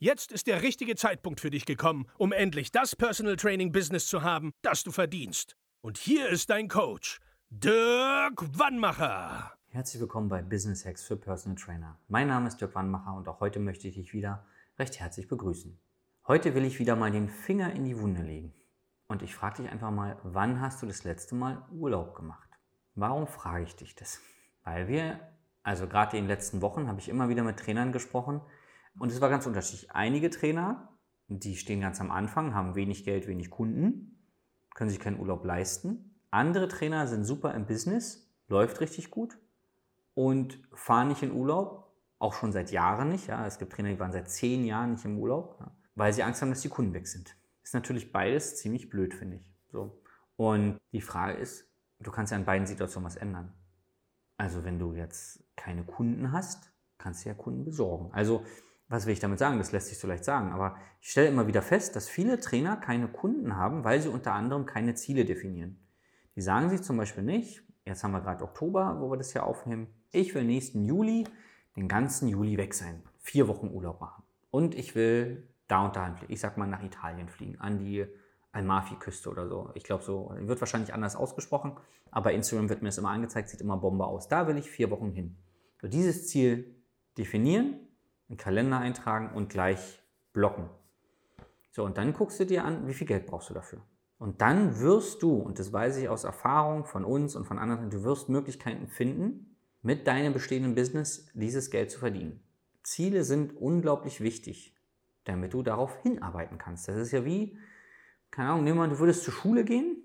Jetzt ist der richtige Zeitpunkt für dich gekommen, um endlich das Personal Training Business zu haben, das du verdienst. Und hier ist dein Coach, Dirk Wannmacher. Herzlich willkommen bei Business Hacks für Personal Trainer. Mein Name ist Dirk Wannmacher und auch heute möchte ich dich wieder recht herzlich begrüßen. Heute will ich wieder mal den Finger in die Wunde legen. Und ich frage dich einfach mal, wann hast du das letzte Mal Urlaub gemacht? Warum frage ich dich das? Weil wir, also gerade in den letzten Wochen, habe ich immer wieder mit Trainern gesprochen, und es war ganz unterschiedlich. Einige Trainer, die stehen ganz am Anfang, haben wenig Geld, wenig Kunden, können sich keinen Urlaub leisten. Andere Trainer sind super im Business, läuft richtig gut und fahren nicht in Urlaub, auch schon seit Jahren nicht. Ja. Es gibt Trainer, die waren seit zehn Jahren nicht im Urlaub, ja, weil sie Angst haben, dass die Kunden weg sind. Ist natürlich beides ziemlich blöd, finde ich. So. Und die Frage ist, du kannst ja in beiden Situationen was ändern. Also wenn du jetzt keine Kunden hast, kannst du ja Kunden besorgen. Also was will ich damit sagen? Das lässt sich so leicht sagen. Aber ich stelle immer wieder fest, dass viele Trainer keine Kunden haben, weil sie unter anderem keine Ziele definieren. Die sagen sich zum Beispiel nicht, jetzt haben wir gerade Oktober, wo wir das hier aufnehmen, ich will nächsten Juli den ganzen Juli weg sein, vier Wochen Urlaub machen. Und ich will da und dahin fliegen. Ich sag mal nach Italien fliegen, an die Amalfi-Küste oder so. Ich glaube, so wird wahrscheinlich anders ausgesprochen, aber Instagram wird mir das immer angezeigt, sieht immer Bombe aus. Da will ich vier Wochen hin. So, dieses Ziel definieren einen Kalender eintragen und gleich blocken. So, und dann guckst du dir an, wie viel Geld brauchst du dafür. Und dann wirst du, und das weiß ich aus Erfahrung von uns und von anderen, du wirst Möglichkeiten finden, mit deinem bestehenden Business dieses Geld zu verdienen. Ziele sind unglaublich wichtig, damit du darauf hinarbeiten kannst. Das ist ja wie, keine Ahnung, nehmen wir, du würdest zur Schule gehen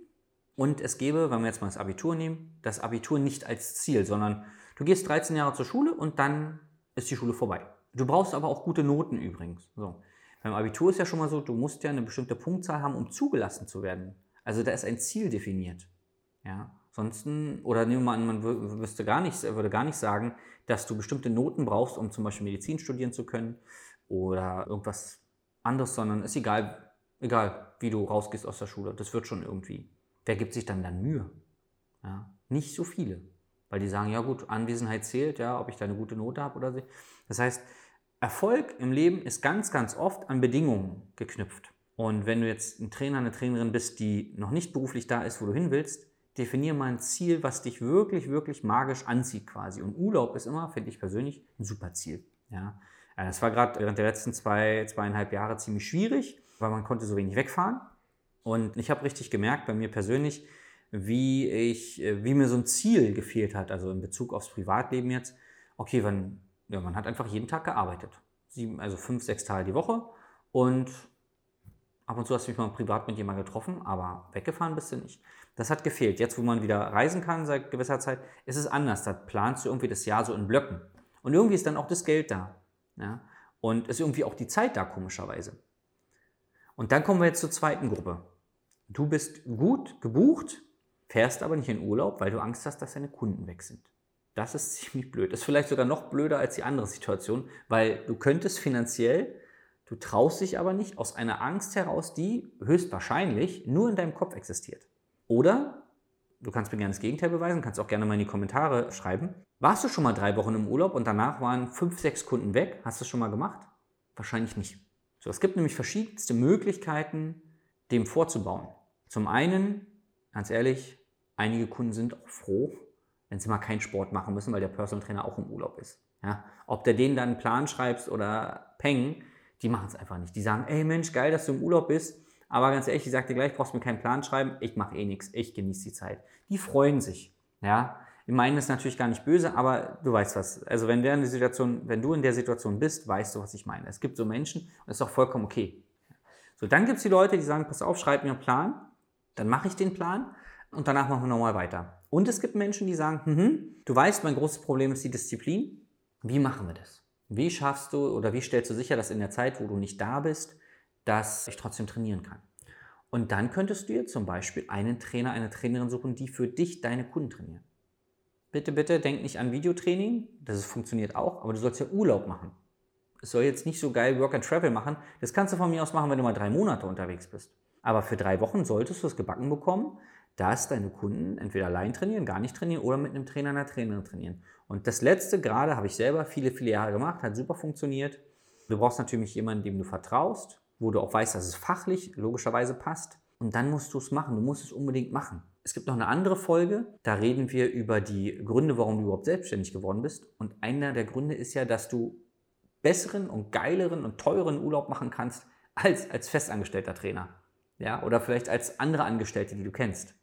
und es gäbe, wenn wir jetzt mal das Abitur nehmen, das Abitur nicht als Ziel, sondern du gehst 13 Jahre zur Schule und dann ist die Schule vorbei. Du brauchst aber auch gute Noten übrigens. So. Beim Abitur ist ja schon mal so, du musst ja eine bestimmte Punktzahl haben, um zugelassen zu werden. Also da ist ein Ziel definiert. Ja. Ansonsten, oder nehmen wir an, man wüsste gar nicht, würde gar nicht sagen, dass du bestimmte Noten brauchst, um zum Beispiel Medizin studieren zu können oder irgendwas anderes, sondern ist egal, egal, wie du rausgehst aus der Schule. Das wird schon irgendwie. Wer gibt sich dann dann Mühe? Ja. Nicht so viele. Weil die sagen, ja gut, Anwesenheit zählt, ja, ob ich da eine gute Note habe oder so. Das heißt, Erfolg im Leben ist ganz, ganz oft an Bedingungen geknüpft. Und wenn du jetzt ein Trainer, eine Trainerin bist, die noch nicht beruflich da ist, wo du hin willst, definier mal ein Ziel, was dich wirklich, wirklich magisch anzieht quasi. Und Urlaub ist immer, finde ich persönlich, ein super Ziel. Ja. Das war gerade während der letzten zwei, zweieinhalb Jahre ziemlich schwierig, weil man konnte so wenig wegfahren. Und ich habe richtig gemerkt, bei mir persönlich, wie ich, wie mir so ein Ziel gefehlt hat, also in Bezug aufs Privatleben jetzt. Okay, wann ja, man hat einfach jeden Tag gearbeitet. Sieben, also fünf, sechs Tage die Woche. Und ab und zu hast du mich mal privat mit jemandem getroffen, aber weggefahren bist du nicht. Das hat gefehlt. Jetzt, wo man wieder reisen kann seit gewisser Zeit, ist es anders. Da planst du irgendwie das Jahr so in Blöcken. Und irgendwie ist dann auch das Geld da. Ja? Und ist irgendwie auch die Zeit da, komischerweise. Und dann kommen wir jetzt zur zweiten Gruppe. Du bist gut gebucht, fährst aber nicht in Urlaub, weil du Angst hast, dass deine Kunden weg sind. Das ist ziemlich blöd. Das ist vielleicht sogar noch blöder als die andere Situation, weil du könntest finanziell, du traust dich aber nicht aus einer Angst heraus, die höchstwahrscheinlich nur in deinem Kopf existiert. Oder du kannst mir gerne das Gegenteil beweisen, kannst auch gerne mal in die Kommentare schreiben. Warst du schon mal drei Wochen im Urlaub und danach waren fünf, sechs Kunden weg? Hast du es schon mal gemacht? Wahrscheinlich nicht. So, es gibt nämlich verschiedenste Möglichkeiten, dem vorzubauen. Zum einen, ganz ehrlich, einige Kunden sind auch froh, wenn sie mal keinen Sport machen müssen, weil der Personal Trainer auch im Urlaub ist. Ja? Ob der denen dann einen Plan schreibst oder Peng, die machen es einfach nicht. Die sagen, ey Mensch, geil, dass du im Urlaub bist, aber ganz ehrlich, ich sag dir gleich, brauchst mir keinen Plan schreiben, ich mache eh nichts, ich genieße die Zeit. Die freuen sich. Ja? Ich meine das natürlich gar nicht böse, aber du weißt was. Also wenn, der in der Situation, wenn du in der Situation bist, weißt du, was ich meine. Es gibt so Menschen und das ist auch vollkommen okay. So, dann gibt es die Leute, die sagen, pass auf, schreib mir einen Plan, dann mache ich den Plan und danach machen wir nochmal weiter. Und es gibt Menschen, die sagen, hm, du weißt, mein großes Problem ist die Disziplin. Wie machen wir das? Wie schaffst du oder wie stellst du sicher, dass in der Zeit, wo du nicht da bist, dass ich trotzdem trainieren kann? Und dann könntest du dir zum Beispiel einen Trainer, eine Trainerin suchen, die für dich deine Kunden trainieren. Bitte, bitte, denk nicht an Videotraining, das funktioniert auch, aber du sollst ja Urlaub machen. Es soll jetzt nicht so geil Work and Travel machen. Das kannst du von mir aus machen, wenn du mal drei Monate unterwegs bist. Aber für drei Wochen solltest du es gebacken bekommen, dass deine Kunden entweder allein trainieren, gar nicht trainieren oder mit einem Trainer, einer Trainerin trainieren. Und das letzte gerade habe ich selber viele, viele Jahre gemacht, hat super funktioniert. Du brauchst natürlich jemanden, dem du vertraust, wo du auch weißt, dass es fachlich logischerweise passt. Und dann musst du es machen. Du musst es unbedingt machen. Es gibt noch eine andere Folge, da reden wir über die Gründe, warum du überhaupt selbstständig geworden bist. Und einer der Gründe ist ja, dass du besseren und geileren und teuren Urlaub machen kannst als als festangestellter Trainer. Ja, oder vielleicht als andere Angestellte, die du kennst.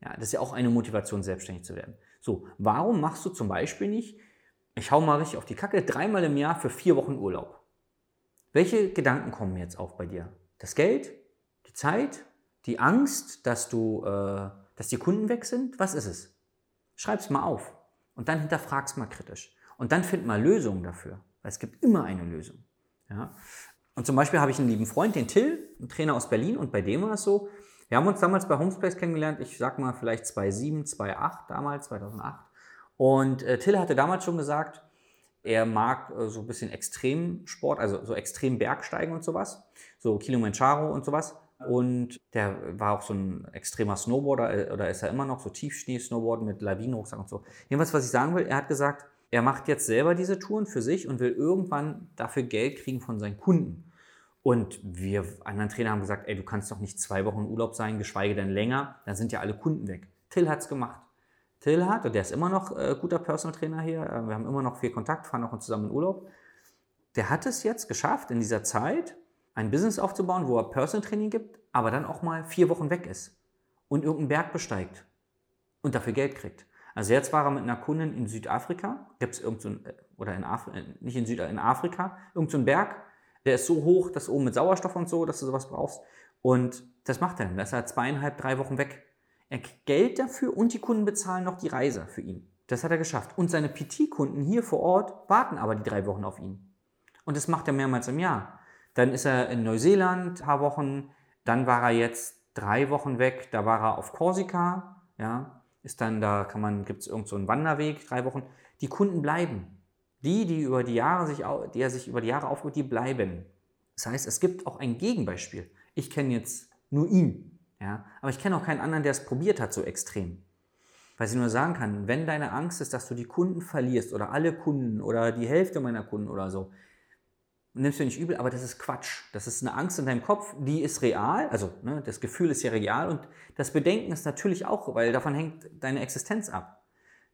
Ja, das ist ja auch eine Motivation, selbstständig zu werden. So, warum machst du zum Beispiel nicht, ich hau mal richtig auf die Kacke, dreimal im Jahr für vier Wochen Urlaub? Welche Gedanken kommen jetzt auf bei dir? Das Geld? Die Zeit? Die Angst, dass, du, äh, dass die Kunden weg sind? Was ist es? Schreib's mal auf und dann hinterfrag's mal kritisch. Und dann find mal Lösungen dafür, weil es gibt immer eine Lösung. Ja? Und zum Beispiel habe ich einen lieben Freund, den Till, ein Trainer aus Berlin, und bei dem war es so, wir haben uns damals bei Homespace kennengelernt, ich sag mal vielleicht 2007, 2008 damals, 2008. Und äh, Till hatte damals schon gesagt, er mag äh, so ein bisschen Extremsport, also so extrem Bergsteigen und sowas, so Kilimanjaro und sowas. Und der war auch so ein extremer Snowboarder, äh, oder ist er immer noch so Tiefschnee-Snowboarden mit Lawinenrucksack und so. Jedenfalls, was ich sagen will, er hat gesagt, er macht jetzt selber diese Touren für sich und will irgendwann dafür Geld kriegen von seinen Kunden. Und wir anderen Trainer haben gesagt, ey, du kannst doch nicht zwei Wochen Urlaub sein, geschweige denn länger, dann sind ja alle Kunden weg. Till hat es gemacht. Till hat, und der ist immer noch äh, guter Personal Trainer hier, äh, wir haben immer noch viel Kontakt, fahren auch zusammen in Urlaub. Der hat es jetzt geschafft, in dieser Zeit ein Business aufzubauen, wo er Personal Training gibt, aber dann auch mal vier Wochen weg ist und irgendeinen Berg besteigt und dafür Geld kriegt. Also jetzt war er mit einer Kundin in Südafrika, gibt es irgendein, so äh, oder in Afrika, äh, nicht in Südafrika, in Afrika, irgendein so Berg, der ist so hoch, dass oben mit Sauerstoff und so, dass du sowas brauchst. Und das macht er dann. Da ist er zweieinhalb, drei Wochen weg. Er kriegt Geld dafür und die Kunden bezahlen noch die Reise für ihn. Das hat er geschafft. Und seine PT-Kunden hier vor Ort warten aber die drei Wochen auf ihn. Und das macht er mehrmals im Jahr. Dann ist er in Neuseeland ein paar Wochen. Dann war er jetzt drei Wochen weg. Da war er auf Korsika. Ja, ist dann da kann man gibt es irgendeinen so Wanderweg drei Wochen. Die Kunden bleiben. Die, die, über die, Jahre sich, die er sich über die Jahre aufbaut, die bleiben. Das heißt, es gibt auch ein Gegenbeispiel. Ich kenne jetzt nur ihn, ja, aber ich kenne auch keinen anderen, der es probiert hat, so extrem. Weil ich nur sagen kann, wenn deine Angst ist, dass du die Kunden verlierst oder alle Kunden oder die Hälfte meiner Kunden oder so, nimmst du nicht übel, aber das ist Quatsch. Das ist eine Angst in deinem Kopf, die ist real, also ne, das Gefühl ist ja real und das Bedenken ist natürlich auch, weil davon hängt deine Existenz ab.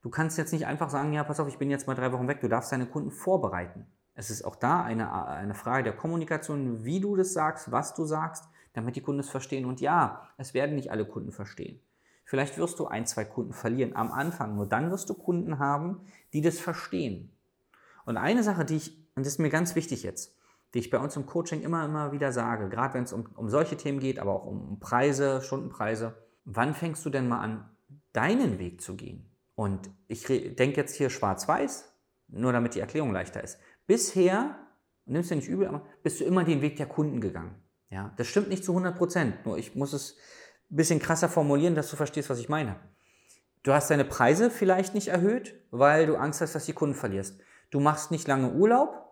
Du kannst jetzt nicht einfach sagen, ja, pass auf, ich bin jetzt mal drei Wochen weg. Du darfst deine Kunden vorbereiten. Es ist auch da eine, eine Frage der Kommunikation, wie du das sagst, was du sagst, damit die Kunden es verstehen. Und ja, es werden nicht alle Kunden verstehen. Vielleicht wirst du ein, zwei Kunden verlieren am Anfang. Nur dann wirst du Kunden haben, die das verstehen. Und eine Sache, die ich, und das ist mir ganz wichtig jetzt, die ich bei uns im Coaching immer, immer wieder sage, gerade wenn es um, um solche Themen geht, aber auch um Preise, Stundenpreise, wann fängst du denn mal an, deinen Weg zu gehen? Und ich denke jetzt hier schwarz-weiß, nur damit die Erklärung leichter ist. Bisher, nimmst du nicht übel, aber bist du immer den Weg der Kunden gegangen. Ja, das stimmt nicht zu 100 Prozent. Nur ich muss es ein bisschen krasser formulieren, dass du verstehst, was ich meine. Du hast deine Preise vielleicht nicht erhöht, weil du Angst hast, dass die Kunden verlierst. Du machst nicht lange Urlaub,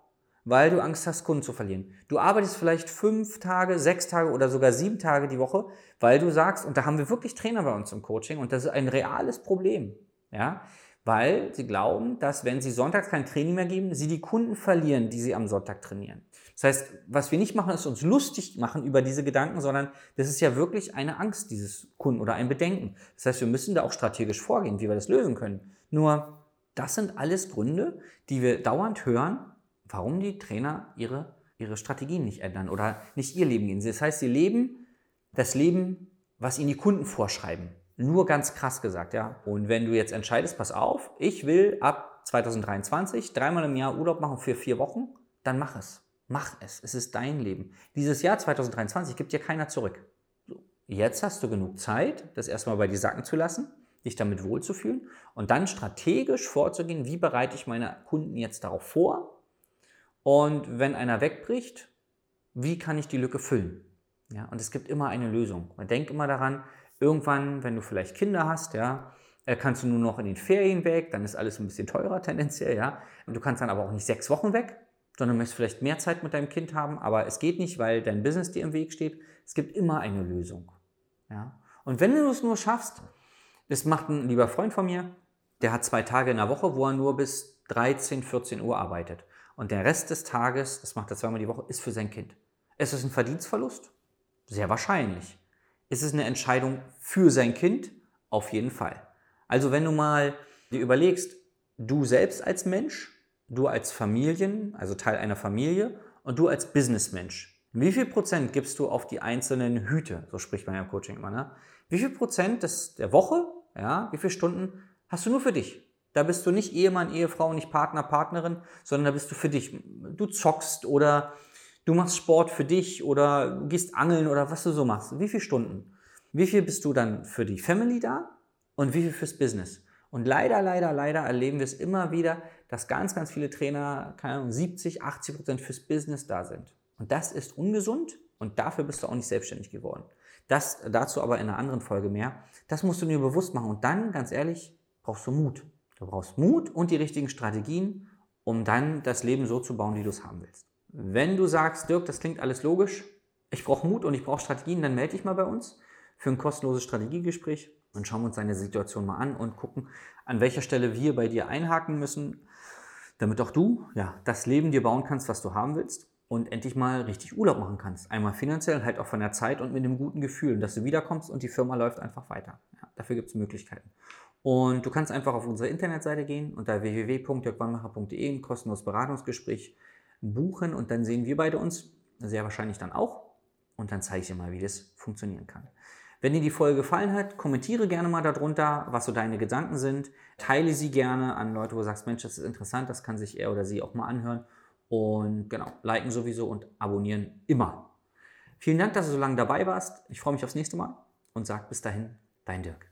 weil du Angst hast, Kunden zu verlieren. Du arbeitest vielleicht fünf Tage, sechs Tage oder sogar sieben Tage die Woche, weil du sagst, und da haben wir wirklich Trainer bei uns im Coaching, und das ist ein reales Problem. Ja? Weil sie glauben, dass wenn sie sonntags kein Training mehr geben, sie die Kunden verlieren, die sie am Sonntag trainieren. Das heißt, was wir nicht machen, ist uns lustig machen über diese Gedanken, sondern das ist ja wirklich eine Angst dieses Kunden oder ein Bedenken. Das heißt, wir müssen da auch strategisch vorgehen, wie wir das lösen können. Nur, das sind alles Gründe, die wir dauernd hören, warum die Trainer ihre, ihre Strategien nicht ändern oder nicht ihr Leben gehen. Das heißt, sie leben das Leben, was ihnen die Kunden vorschreiben. Nur ganz krass gesagt, ja. Und wenn du jetzt entscheidest, pass auf, ich will ab 2023 dreimal im Jahr Urlaub machen für vier Wochen, dann mach es. Mach es. Es ist dein Leben. Dieses Jahr 2023 gibt dir keiner zurück. Jetzt hast du genug Zeit, das erstmal bei dir sacken zu lassen, dich damit wohlzufühlen und dann strategisch vorzugehen, wie bereite ich meine Kunden jetzt darauf vor und wenn einer wegbricht, wie kann ich die Lücke füllen? Ja, und es gibt immer eine Lösung. Man denkt immer daran, irgendwann, wenn du vielleicht Kinder hast, ja, äh, kannst du nur noch in den Ferien weg, dann ist alles ein bisschen teurer tendenziell, ja. Und du kannst dann aber auch nicht sechs Wochen weg, sondern möchtest vielleicht mehr Zeit mit deinem Kind haben, aber es geht nicht, weil dein Business dir im Weg steht. Es gibt immer eine Lösung. Ja? Und wenn du es nur schaffst, das macht ein lieber Freund von mir, der hat zwei Tage in der Woche, wo er nur bis 13, 14 Uhr arbeitet. Und der Rest des Tages, das macht er zweimal die Woche, ist für sein Kind. Ist es ein Verdienstverlust? Sehr wahrscheinlich. Ist es eine Entscheidung für sein Kind? Auf jeden Fall. Also wenn du mal dir überlegst, du selbst als Mensch, du als Familien, also Teil einer Familie und du als Businessmensch. Wie viel Prozent gibst du auf die einzelnen Hüte? So spricht man ja im Coaching immer. Ne? Wie viel Prozent des, der Woche, ja, wie viele Stunden hast du nur für dich? Da bist du nicht Ehemann, Ehefrau, nicht Partner, Partnerin, sondern da bist du für dich. Du zockst oder du machst Sport für dich oder gehst angeln oder was du so machst. Wie viele Stunden? Wie viel bist du dann für die Family da und wie viel fürs Business? Und leider, leider, leider erleben wir es immer wieder, dass ganz, ganz viele Trainer, keine Ahnung, 70, 80 Prozent fürs Business da sind. Und das ist ungesund und dafür bist du auch nicht selbstständig geworden. Das dazu aber in einer anderen Folge mehr. Das musst du dir bewusst machen. Und dann, ganz ehrlich, brauchst du Mut. Du brauchst Mut und die richtigen Strategien, um dann das Leben so zu bauen, wie du es haben willst. Wenn du sagst, Dirk, das klingt alles logisch, ich brauche Mut und ich brauche Strategien, dann melde dich mal bei uns für ein kostenloses Strategiegespräch und schauen wir uns deine Situation mal an und gucken, an welcher Stelle wir bei dir einhaken müssen, damit auch du ja, das Leben dir bauen kannst, was du haben willst und endlich mal richtig Urlaub machen kannst. Einmal finanziell, halt auch von der Zeit und mit einem guten Gefühl, dass du wiederkommst und die Firma läuft einfach weiter. Ja, dafür gibt es Möglichkeiten. Und du kannst einfach auf unsere Internetseite gehen unter www.jörgwannmacher.de ein kostenloses Beratungsgespräch buchen und dann sehen wir beide uns, sehr wahrscheinlich dann auch. Und dann zeige ich dir mal, wie das funktionieren kann. Wenn dir die Folge gefallen hat, kommentiere gerne mal darunter, was so deine Gedanken sind. Teile sie gerne an Leute, wo du sagst, Mensch, das ist interessant, das kann sich er oder sie auch mal anhören. Und genau, liken sowieso und abonnieren immer. Vielen Dank, dass du so lange dabei warst. Ich freue mich aufs nächste Mal und sag bis dahin, dein Dirk.